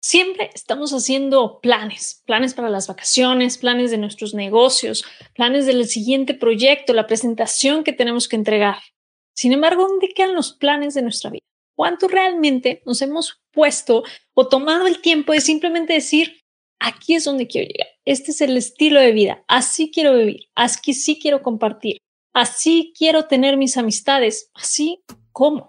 Siempre estamos haciendo planes, planes para las vacaciones, planes de nuestros negocios, planes del siguiente proyecto, la presentación que tenemos que entregar. Sin embargo, ¿dónde quedan los planes de nuestra vida? ¿Cuánto realmente nos hemos puesto o tomado el tiempo de simplemente decir, aquí es donde quiero llegar, este es el estilo de vida, así quiero vivir, así sí quiero compartir, así quiero tener mis amistades, así como?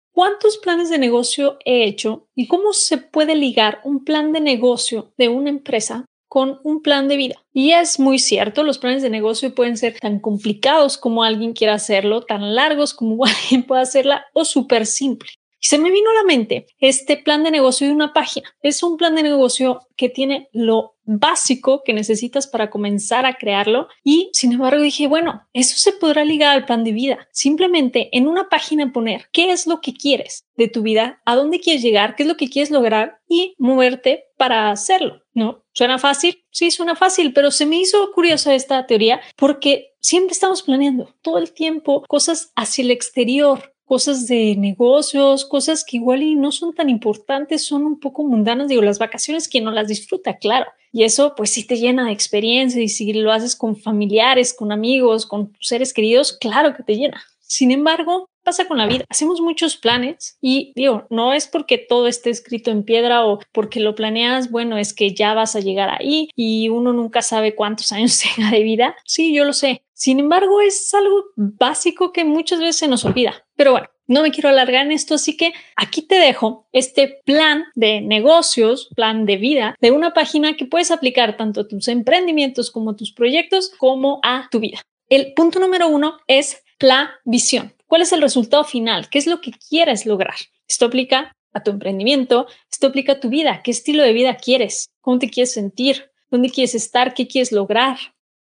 ¿Cuántos planes de negocio he hecho y cómo se puede ligar un plan de negocio de una empresa con un plan de vida? Y es muy cierto, los planes de negocio pueden ser tan complicados como alguien quiera hacerlo, tan largos como alguien pueda hacerla o súper simple. Y se me vino a la mente este plan de negocio de una página. Es un plan de negocio que tiene lo básico que necesitas para comenzar a crearlo y sin embargo dije, bueno, eso se podrá ligar al plan de vida. Simplemente en una página poner qué es lo que quieres de tu vida, a dónde quieres llegar, qué es lo que quieres lograr y moverte para hacerlo, ¿no? ¿Suena fácil? Sí, suena fácil, pero se me hizo curiosa esta teoría porque siempre estamos planeando todo el tiempo cosas hacia el exterior, cosas de negocios, cosas que igual y no son tan importantes, son un poco mundanas. Digo, las vacaciones, quien no las disfruta, claro. Y eso pues sí te llena de experiencia y si lo haces con familiares, con amigos, con seres queridos, claro que te llena. Sin embargo, pasa con la vida. Hacemos muchos planes y digo, no es porque todo esté escrito en piedra o porque lo planeas, bueno, es que ya vas a llegar ahí y uno nunca sabe cuántos años tenga de vida. Sí, yo lo sé. Sin embargo, es algo básico que muchas veces se nos olvida. Pero bueno, no me quiero alargar en esto, así que aquí te dejo este plan de negocios, plan de vida de una página que puedes aplicar tanto a tus emprendimientos como a tus proyectos como a tu vida. El punto número uno es la visión. ¿Cuál es el resultado final? ¿Qué es lo que quieres lograr? Esto aplica a tu emprendimiento, esto aplica a tu vida. ¿Qué estilo de vida quieres? ¿Cómo te quieres sentir? ¿Dónde quieres estar? ¿Qué quieres lograr?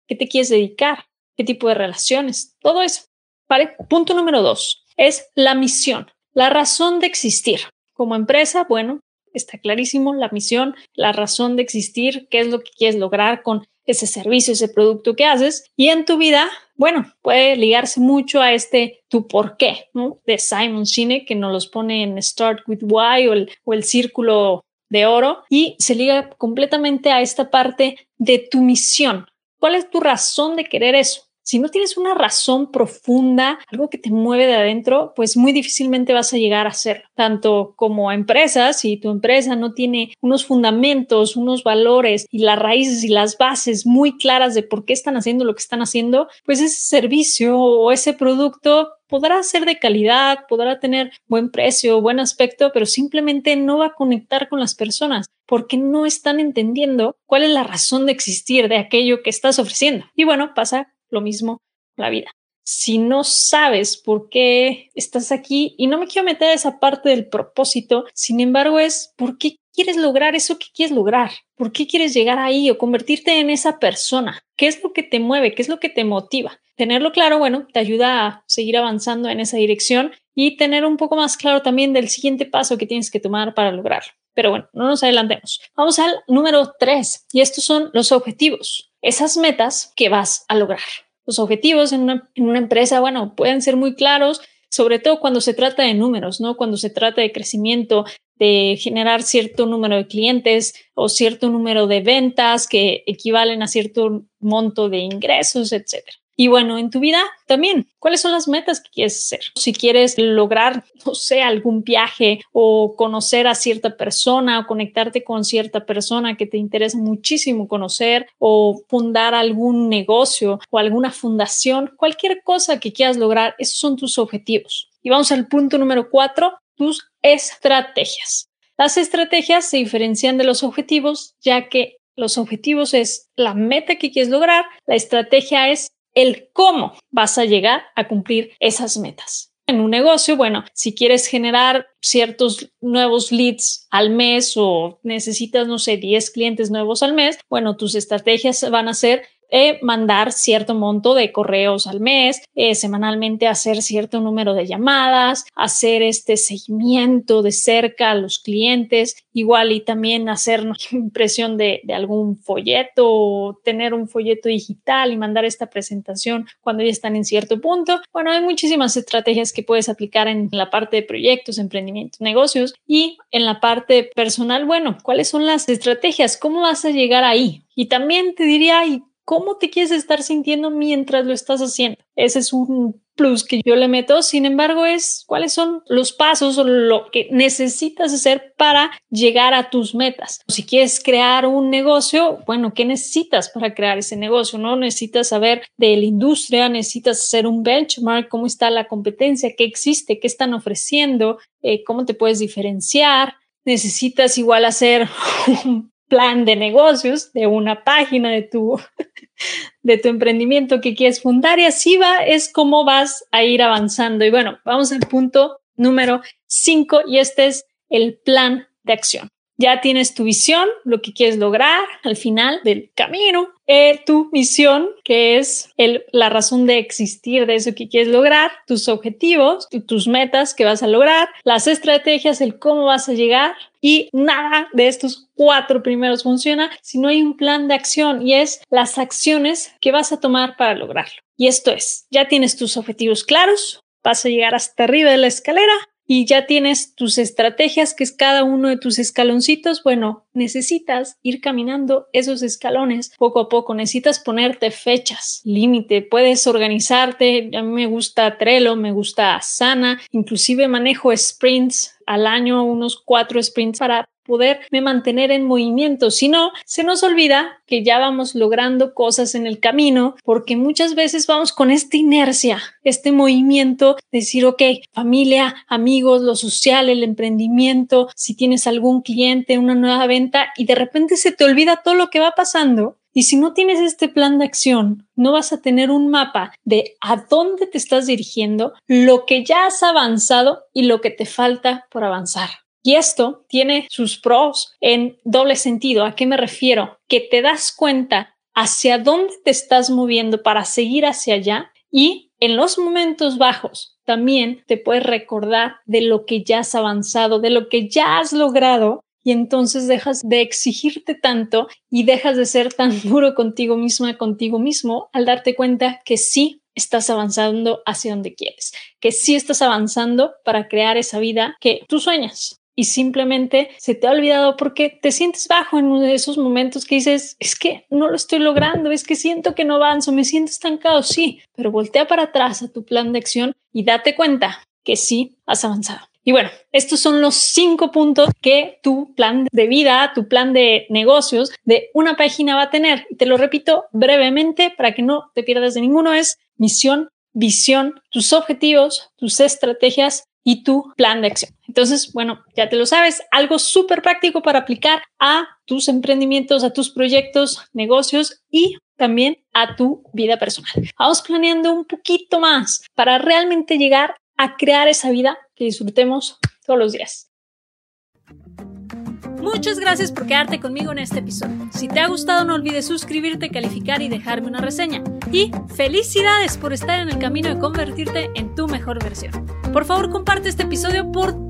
¿Qué te quieres dedicar? ¿Qué tipo de relaciones? Todo eso. ¿Vale? Punto número dos es la misión, la razón de existir. Como empresa, bueno, está clarísimo la misión, la razón de existir, qué es lo que quieres lograr con ese servicio, ese producto que haces. Y en tu vida, bueno, puede ligarse mucho a este tu por qué. De Simon Sinek, que nos los pone en Start with Why o el círculo de oro y se liga completamente a esta parte de tu misión. ¿Cuál es tu razón de querer eso? Si no tienes una razón profunda, algo que te mueve de adentro, pues muy difícilmente vas a llegar a ser tanto como empresa, si tu empresa no tiene unos fundamentos, unos valores y las raíces y las bases muy claras de por qué están haciendo lo que están haciendo, pues ese servicio o ese producto podrá ser de calidad, podrá tener buen precio, buen aspecto, pero simplemente no va a conectar con las personas porque no están entendiendo cuál es la razón de existir de aquello que estás ofreciendo. Y bueno, pasa lo mismo la vida. Si no sabes por qué estás aquí, y no me quiero meter a esa parte del propósito, sin embargo es por qué quieres lograr eso que quieres lograr, por qué quieres llegar ahí o convertirte en esa persona, qué es lo que te mueve, qué es lo que te motiva. Tenerlo claro, bueno, te ayuda a seguir avanzando en esa dirección y tener un poco más claro también del siguiente paso que tienes que tomar para lograrlo. Pero bueno, no nos adelantemos. Vamos al número tres y estos son los objetivos esas metas que vas a lograr. Los objetivos en una, empresa, bueno, pueden ser muy claros, sobre todo cuando se trata de números, ¿no? Cuando se trata de crecimiento, de generar cierto número de clientes o cierto número de ventas que equivalen a cierto monto de ingresos, etcétera. Y bueno, en tu vida también, ¿cuáles son las metas que quieres hacer? Si quieres lograr, no sé, algún viaje o conocer a cierta persona o conectarte con cierta persona que te interesa muchísimo conocer o fundar algún negocio o alguna fundación, cualquier cosa que quieras lograr, esos son tus objetivos. Y vamos al punto número cuatro, tus estrategias. Las estrategias se diferencian de los objetivos, ya que los objetivos es la meta que quieres lograr, la estrategia es el cómo vas a llegar a cumplir esas metas. En un negocio, bueno, si quieres generar ciertos nuevos leads al mes o necesitas, no sé, 10 clientes nuevos al mes, bueno, tus estrategias van a ser mandar cierto monto de correos al mes, eh, semanalmente hacer cierto número de llamadas, hacer este seguimiento de cerca a los clientes, igual y también hacer impresión de, algún folleto o tener un folleto digital y mandar esta presentación cuando ya están en cierto punto. Bueno, hay muchísimas estrategias que puedes aplicar en la parte de proyectos, emprendimientos, negocios y en la parte personal. Bueno, ¿cuáles son las estrategias? ¿Cómo vas a llegar ahí? Y también te diría, cómo te quieres estar sintiendo mientras lo estás haciendo. Ese es un plus que yo le meto. Sin embargo, es cuáles son los pasos o lo que necesitas hacer para llegar a tus metas. Si quieres crear un negocio, bueno, ¿qué necesitas para crear ese negocio? No necesitas saber de la industria, necesitas hacer un benchmark, cómo está la competencia, qué existe, qué están ofreciendo, eh, cómo te puedes diferenciar. Necesitas igual hacer un plan de negocios de una página de tu, de tu emprendimiento que quieres fundar y así va, es como vas a ir avanzando. Y bueno, vamos al punto número cinco y este es el plan de acción. Ya tienes tu visión, lo que quieres lograr al final del camino, eh, tu misión, que es el, la razón de existir de eso que quieres lograr, tus objetivos, tus metas que vas a lograr, las estrategias, el cómo vas a llegar y nada de estos cuatro primeros funciona si no hay un plan de acción y es las acciones que vas a tomar para lograrlo. Y esto es, ya tienes tus objetivos claros, vas a llegar hasta arriba de la escalera, y ya tienes tus estrategias, que es cada uno de tus escaloncitos, bueno, necesitas ir caminando esos escalones poco a poco, necesitas ponerte fechas, límite, puedes organizarte, a mí me gusta Trello, me gusta Asana, inclusive manejo sprints al año, unos cuatro sprints para poderme mantener en movimiento. Si no, se nos olvida que ya vamos logrando cosas en el camino porque muchas veces vamos con esta inercia, este movimiento, decir, ok, familia, amigos, lo social, el emprendimiento, si tienes algún cliente, una nueva venta y de repente se te olvida todo lo que va pasando. Y si no tienes este plan de acción, no vas a tener un mapa de a dónde te estás dirigiendo, lo que ya has avanzado y lo que te falta por avanzar. Y esto tiene sus pros en doble sentido. ¿A qué me refiero? Que te das cuenta hacia dónde te estás moviendo para seguir hacia allá y en los momentos bajos también te puedes recordar de lo que ya has avanzado, de lo que ya has logrado y entonces dejas de exigirte tanto y dejas de ser tan duro contigo misma, contigo mismo al darte cuenta que sí estás avanzando hacia donde quieres, que sí estás avanzando para crear esa vida que tú sueñas y simplemente se te ha olvidado porque te sientes bajo en uno de esos momentos que dices, es que no lo estoy logrando, es que siento que no avanzo, me siento estancado, sí, pero voltea para atrás a tu plan de acción y date cuenta que sí has avanzado. Y bueno, estos son los cinco puntos que tu plan de vida, tu plan de negocios de una página va a tener. Y te lo repito brevemente para que no te pierdas de ninguno. Es misión, visión, tus objetivos, tus estrategias, y tu plan de acción. Entonces, bueno, ya te lo sabes, algo súper práctico para aplicar a tus emprendimientos, a tus proyectos, negocios y también a tu vida personal. Vamos planeando un poquito más para realmente llegar a crear esa vida que disfrutemos todos los días. Muchas gracias por quedarte conmigo en este episodio. Si te ha gustado no olvides suscribirte, calificar y dejarme una reseña. Y felicidades por estar en el camino de convertirte en tu mejor versión. Por favor comparte este episodio por